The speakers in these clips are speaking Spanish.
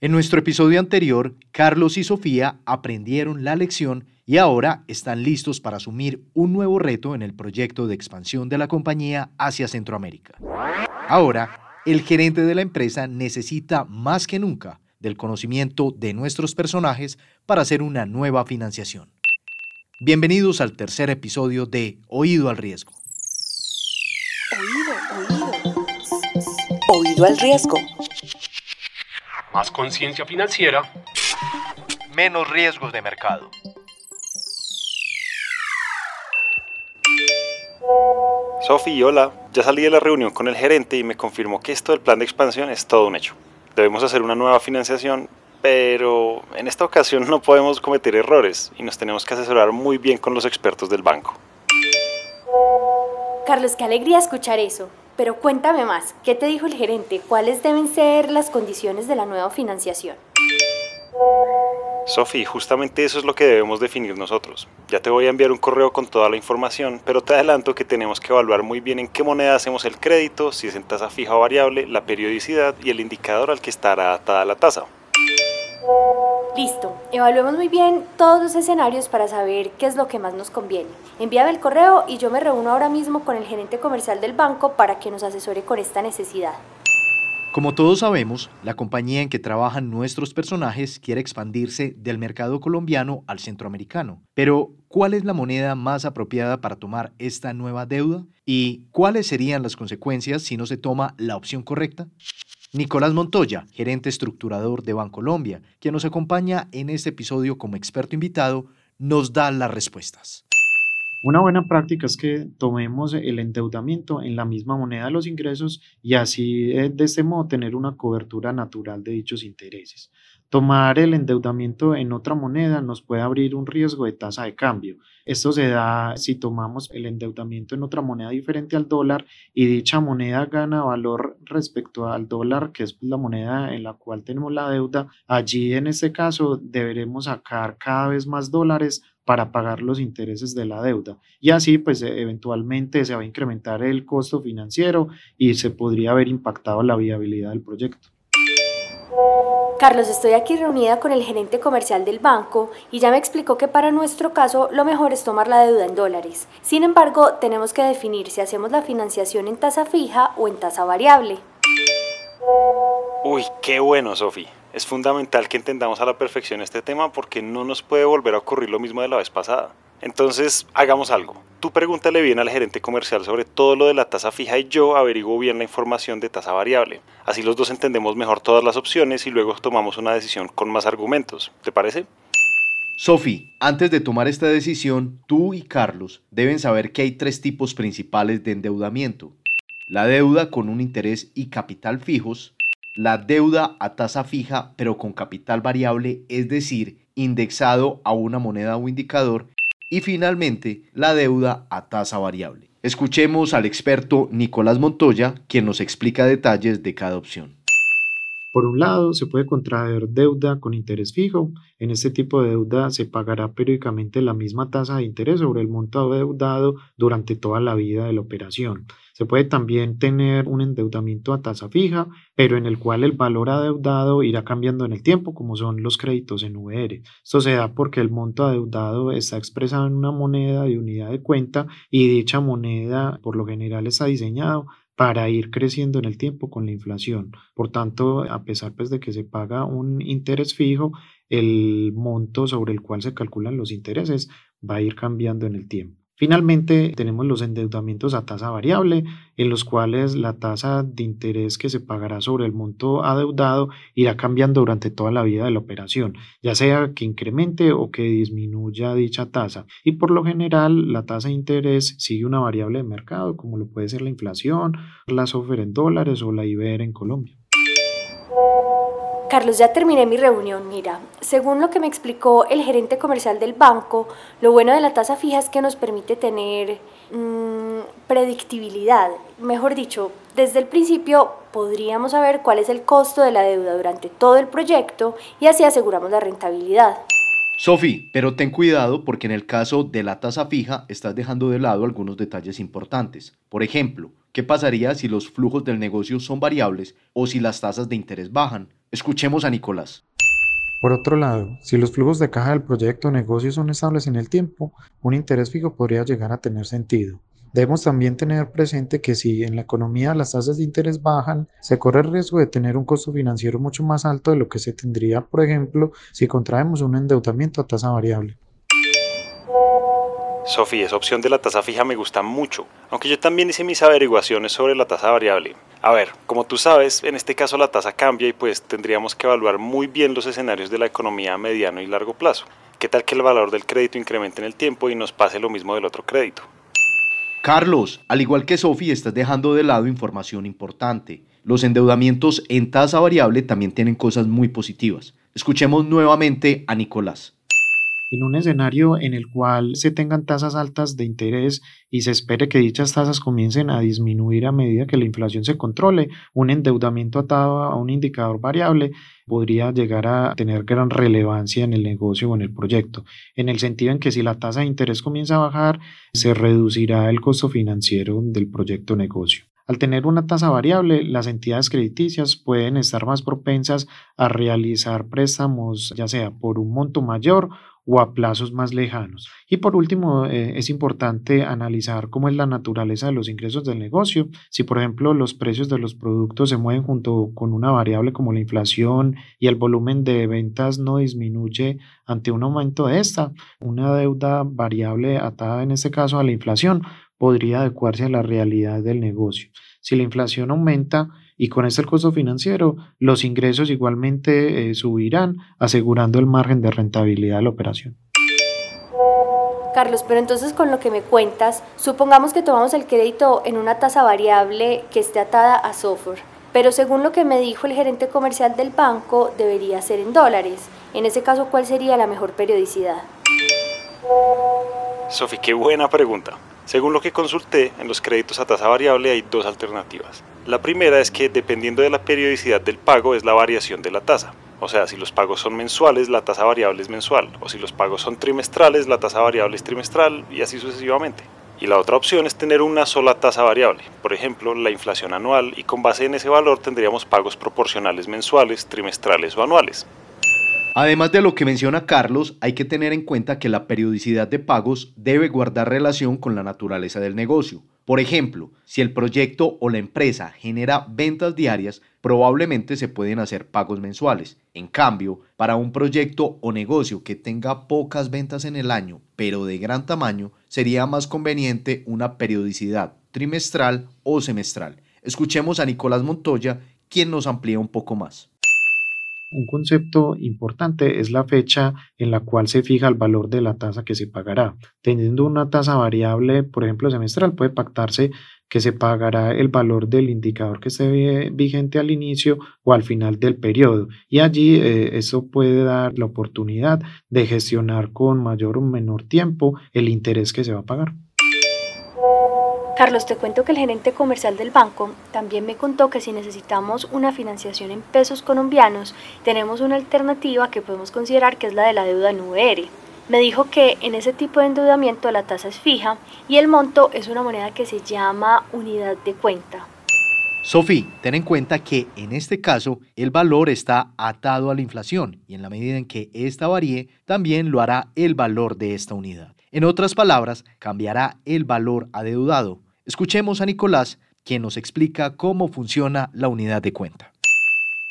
En nuestro episodio anterior, Carlos y Sofía aprendieron la lección y ahora están listos para asumir un nuevo reto en el proyecto de expansión de la compañía hacia Centroamérica. Ahora, el gerente de la empresa necesita más que nunca del conocimiento de nuestros personajes para hacer una nueva financiación. Bienvenidos al tercer episodio de Oído al Riesgo. Oído, oído. Oído al riesgo más conciencia financiera, menos riesgos de mercado. Sofi, hola. Ya salí de la reunión con el gerente y me confirmó que esto del plan de expansión es todo un hecho. Debemos hacer una nueva financiación, pero en esta ocasión no podemos cometer errores y nos tenemos que asesorar muy bien con los expertos del banco. Carlos, qué alegría escuchar eso. Pero cuéntame más, ¿qué te dijo el gerente? ¿Cuáles deben ser las condiciones de la nueva financiación? Sofi, justamente eso es lo que debemos definir nosotros. Ya te voy a enviar un correo con toda la información, pero te adelanto que tenemos que evaluar muy bien en qué moneda hacemos el crédito, si es en tasa fija o variable, la periodicidad y el indicador al que estará atada la tasa. Listo, evaluemos muy bien todos los escenarios para saber qué es lo que más nos conviene. Envíame el correo y yo me reúno ahora mismo con el gerente comercial del banco para que nos asesore con esta necesidad. Como todos sabemos, la compañía en que trabajan nuestros personajes quiere expandirse del mercado colombiano al centroamericano. Pero, ¿cuál es la moneda más apropiada para tomar esta nueva deuda? ¿Y cuáles serían las consecuencias si no se toma la opción correcta? Nicolás Montoya, gerente estructurador de Bancolombia, quien nos acompaña en este episodio como experto invitado, nos da las respuestas. Una buena práctica es que tomemos el endeudamiento en la misma moneda de los ingresos y así eh, de este modo tener una cobertura natural de dichos intereses. Tomar el endeudamiento en otra moneda nos puede abrir un riesgo de tasa de cambio. Esto se da si tomamos el endeudamiento en otra moneda diferente al dólar y dicha moneda gana valor respecto al dólar, que es la moneda en la cual tenemos la deuda. Allí en este caso deberemos sacar cada vez más dólares para pagar los intereses de la deuda. Y así, pues eventualmente se va a incrementar el costo financiero y se podría haber impactado la viabilidad del proyecto. Carlos, estoy aquí reunida con el gerente comercial del banco y ya me explicó que para nuestro caso lo mejor es tomar la deuda en dólares. Sin embargo, tenemos que definir si hacemos la financiación en tasa fija o en tasa variable. Uy, qué bueno, Sofi. Es fundamental que entendamos a la perfección este tema porque no nos puede volver a ocurrir lo mismo de la vez pasada. Entonces, hagamos algo. Tú pregúntale bien al gerente comercial sobre todo lo de la tasa fija y yo averiguo bien la información de tasa variable. Así los dos entendemos mejor todas las opciones y luego tomamos una decisión con más argumentos. ¿Te parece? Sofi, antes de tomar esta decisión, tú y Carlos deben saber que hay tres tipos principales de endeudamiento. La deuda con un interés y capital fijos, la deuda a tasa fija pero con capital variable, es decir, indexado a una moneda o indicador, y finalmente la deuda a tasa variable. Escuchemos al experto Nicolás Montoya, quien nos explica detalles de cada opción. Por un lado, se puede contraer deuda con interés fijo. En este tipo de deuda se pagará periódicamente la misma tasa de interés sobre el monto adeudado durante toda la vida de la operación. Se puede también tener un endeudamiento a tasa fija, pero en el cual el valor adeudado irá cambiando en el tiempo, como son los créditos en VR. Esto se da porque el monto adeudado está expresado en una moneda de unidad de cuenta y dicha moneda por lo general está diseñado para ir creciendo en el tiempo con la inflación. Por tanto, a pesar pues, de que se paga un interés fijo, el monto sobre el cual se calculan los intereses va a ir cambiando en el tiempo. Finalmente, tenemos los endeudamientos a tasa variable, en los cuales la tasa de interés que se pagará sobre el monto adeudado irá cambiando durante toda la vida de la operación, ya sea que incremente o que disminuya dicha tasa. Y por lo general, la tasa de interés sigue una variable de mercado, como lo puede ser la inflación, la SOFR en dólares o la IBR en Colombia. Carlos, ya terminé mi reunión. Mira, según lo que me explicó el gerente comercial del banco, lo bueno de la tasa fija es que nos permite tener mm, predictibilidad. Mejor dicho, desde el principio podríamos saber cuál es el costo de la deuda durante todo el proyecto y así aseguramos la rentabilidad. Sofi, pero ten cuidado porque en el caso de la tasa fija estás dejando de lado algunos detalles importantes. Por ejemplo, ¿qué pasaría si los flujos del negocio son variables o si las tasas de interés bajan? Escuchemos a Nicolás. Por otro lado, si los flujos de caja del proyecto o negocio son estables en el tiempo, un interés fijo podría llegar a tener sentido. Debemos también tener presente que si en la economía las tasas de interés bajan, se corre el riesgo de tener un costo financiero mucho más alto de lo que se tendría, por ejemplo, si contraemos un endeudamiento a tasa variable. Sofía, esa opción de la tasa fija me gusta mucho, aunque yo también hice mis averiguaciones sobre la tasa variable. A ver, como tú sabes, en este caso la tasa cambia y pues tendríamos que evaluar muy bien los escenarios de la economía a mediano y largo plazo. ¿Qué tal que el valor del crédito incremente en el tiempo y nos pase lo mismo del otro crédito? Carlos, al igual que Sofi, estás dejando de lado información importante. Los endeudamientos en tasa variable también tienen cosas muy positivas. Escuchemos nuevamente a Nicolás. En un escenario en el cual se tengan tasas altas de interés y se espere que dichas tasas comiencen a disminuir a medida que la inflación se controle, un endeudamiento atado a un indicador variable podría llegar a tener gran relevancia en el negocio o en el proyecto, en el sentido en que si la tasa de interés comienza a bajar, se reducirá el costo financiero del proyecto negocio. Al tener una tasa variable, las entidades crediticias pueden estar más propensas a realizar préstamos, ya sea por un monto mayor o a plazos más lejanos. Y por último, eh, es importante analizar cómo es la naturaleza de los ingresos del negocio. Si, por ejemplo, los precios de los productos se mueven junto con una variable como la inflación y el volumen de ventas no disminuye ante un aumento de esta, una deuda variable atada en este caso a la inflación podría adecuarse a la realidad del negocio. Si la inflación aumenta, y con este el costo financiero, los ingresos igualmente eh, subirán, asegurando el margen de rentabilidad de la operación. Carlos, pero entonces con lo que me cuentas, supongamos que tomamos el crédito en una tasa variable que esté atada a software, pero según lo que me dijo el gerente comercial del banco, debería ser en dólares. En ese caso, ¿cuál sería la mejor periodicidad? Sofi, qué buena pregunta. Según lo que consulté, en los créditos a tasa variable hay dos alternativas. La primera es que dependiendo de la periodicidad del pago es la variación de la tasa. O sea, si los pagos son mensuales, la tasa variable es mensual. O si los pagos son trimestrales, la tasa variable es trimestral y así sucesivamente. Y la otra opción es tener una sola tasa variable, por ejemplo, la inflación anual, y con base en ese valor tendríamos pagos proporcionales mensuales, trimestrales o anuales. Además de lo que menciona Carlos, hay que tener en cuenta que la periodicidad de pagos debe guardar relación con la naturaleza del negocio. Por ejemplo, si el proyecto o la empresa genera ventas diarias, probablemente se pueden hacer pagos mensuales. En cambio, para un proyecto o negocio que tenga pocas ventas en el año, pero de gran tamaño, sería más conveniente una periodicidad trimestral o semestral. Escuchemos a Nicolás Montoya, quien nos amplía un poco más. Un concepto importante es la fecha en la cual se fija el valor de la tasa que se pagará. Teniendo una tasa variable, por ejemplo, semestral, puede pactarse que se pagará el valor del indicador que esté vigente al inicio o al final del periodo. Y allí eh, eso puede dar la oportunidad de gestionar con mayor o menor tiempo el interés que se va a pagar. Carlos, te cuento que el gerente comercial del banco también me contó que si necesitamos una financiación en pesos colombianos, tenemos una alternativa que podemos considerar que es la de la deuda en VR. Me dijo que en ese tipo de endeudamiento la tasa es fija y el monto es una moneda que se llama unidad de cuenta. Sofi, ten en cuenta que en este caso el valor está atado a la inflación y en la medida en que ésta varíe, también lo hará el valor de esta unidad. En otras palabras, cambiará el valor adeudado, Escuchemos a Nicolás, quien nos explica cómo funciona la unidad de cuenta.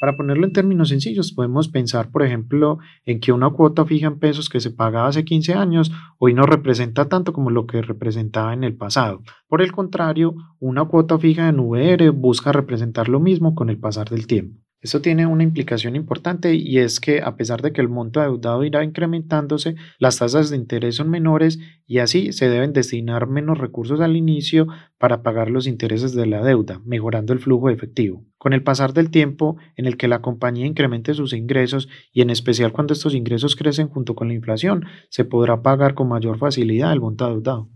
Para ponerlo en términos sencillos, podemos pensar, por ejemplo, en que una cuota fija en pesos que se pagaba hace 15 años hoy no representa tanto como lo que representaba en el pasado. Por el contrario, una cuota fija en VR busca representar lo mismo con el pasar del tiempo. Esto tiene una implicación importante y es que a pesar de que el monto adeudado irá incrementándose, las tasas de interés son menores y así se deben destinar menos recursos al inicio para pagar los intereses de la deuda, mejorando el flujo efectivo. Con el pasar del tiempo en el que la compañía incremente sus ingresos y en especial cuando estos ingresos crecen junto con la inflación, se podrá pagar con mayor facilidad el monto adeudado.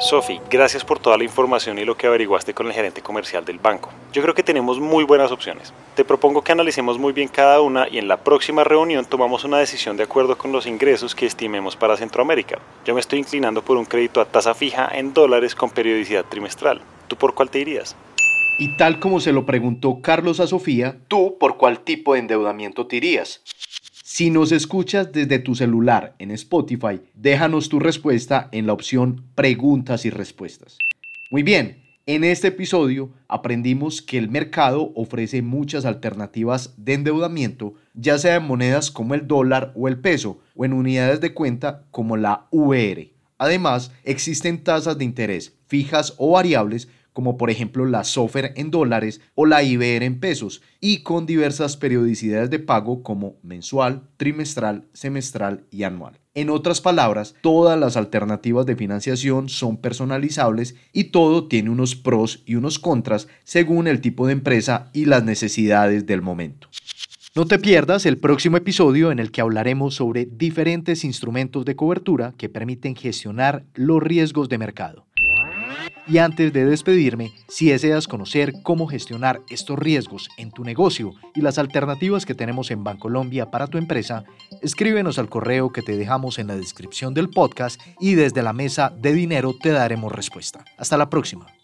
Sofi, gracias por toda la información y lo que averiguaste con el gerente comercial del banco. Yo creo que tenemos muy buenas opciones. Te propongo que analicemos muy bien cada una y en la próxima reunión tomamos una decisión de acuerdo con los ingresos que estimemos para Centroamérica. Yo me estoy inclinando por un crédito a tasa fija en dólares con periodicidad trimestral. ¿Tú por cuál te irías? Y tal como se lo preguntó Carlos a Sofía, ¿tú por cuál tipo de endeudamiento te irías? Si nos escuchas desde tu celular en Spotify, déjanos tu respuesta en la opción Preguntas y Respuestas. Muy bien, en este episodio aprendimos que el mercado ofrece muchas alternativas de endeudamiento, ya sea en monedas como el dólar o el peso, o en unidades de cuenta como la VR. Además, existen tasas de interés fijas o variables como por ejemplo la SOFR en dólares o la IBR en pesos, y con diversas periodicidades de pago como mensual, trimestral, semestral y anual. En otras palabras, todas las alternativas de financiación son personalizables y todo tiene unos pros y unos contras según el tipo de empresa y las necesidades del momento. No te pierdas el próximo episodio en el que hablaremos sobre diferentes instrumentos de cobertura que permiten gestionar los riesgos de mercado. Y antes de despedirme, si deseas conocer cómo gestionar estos riesgos en tu negocio y las alternativas que tenemos en Bancolombia para tu empresa, escríbenos al correo que te dejamos en la descripción del podcast y desde la mesa de dinero te daremos respuesta. Hasta la próxima.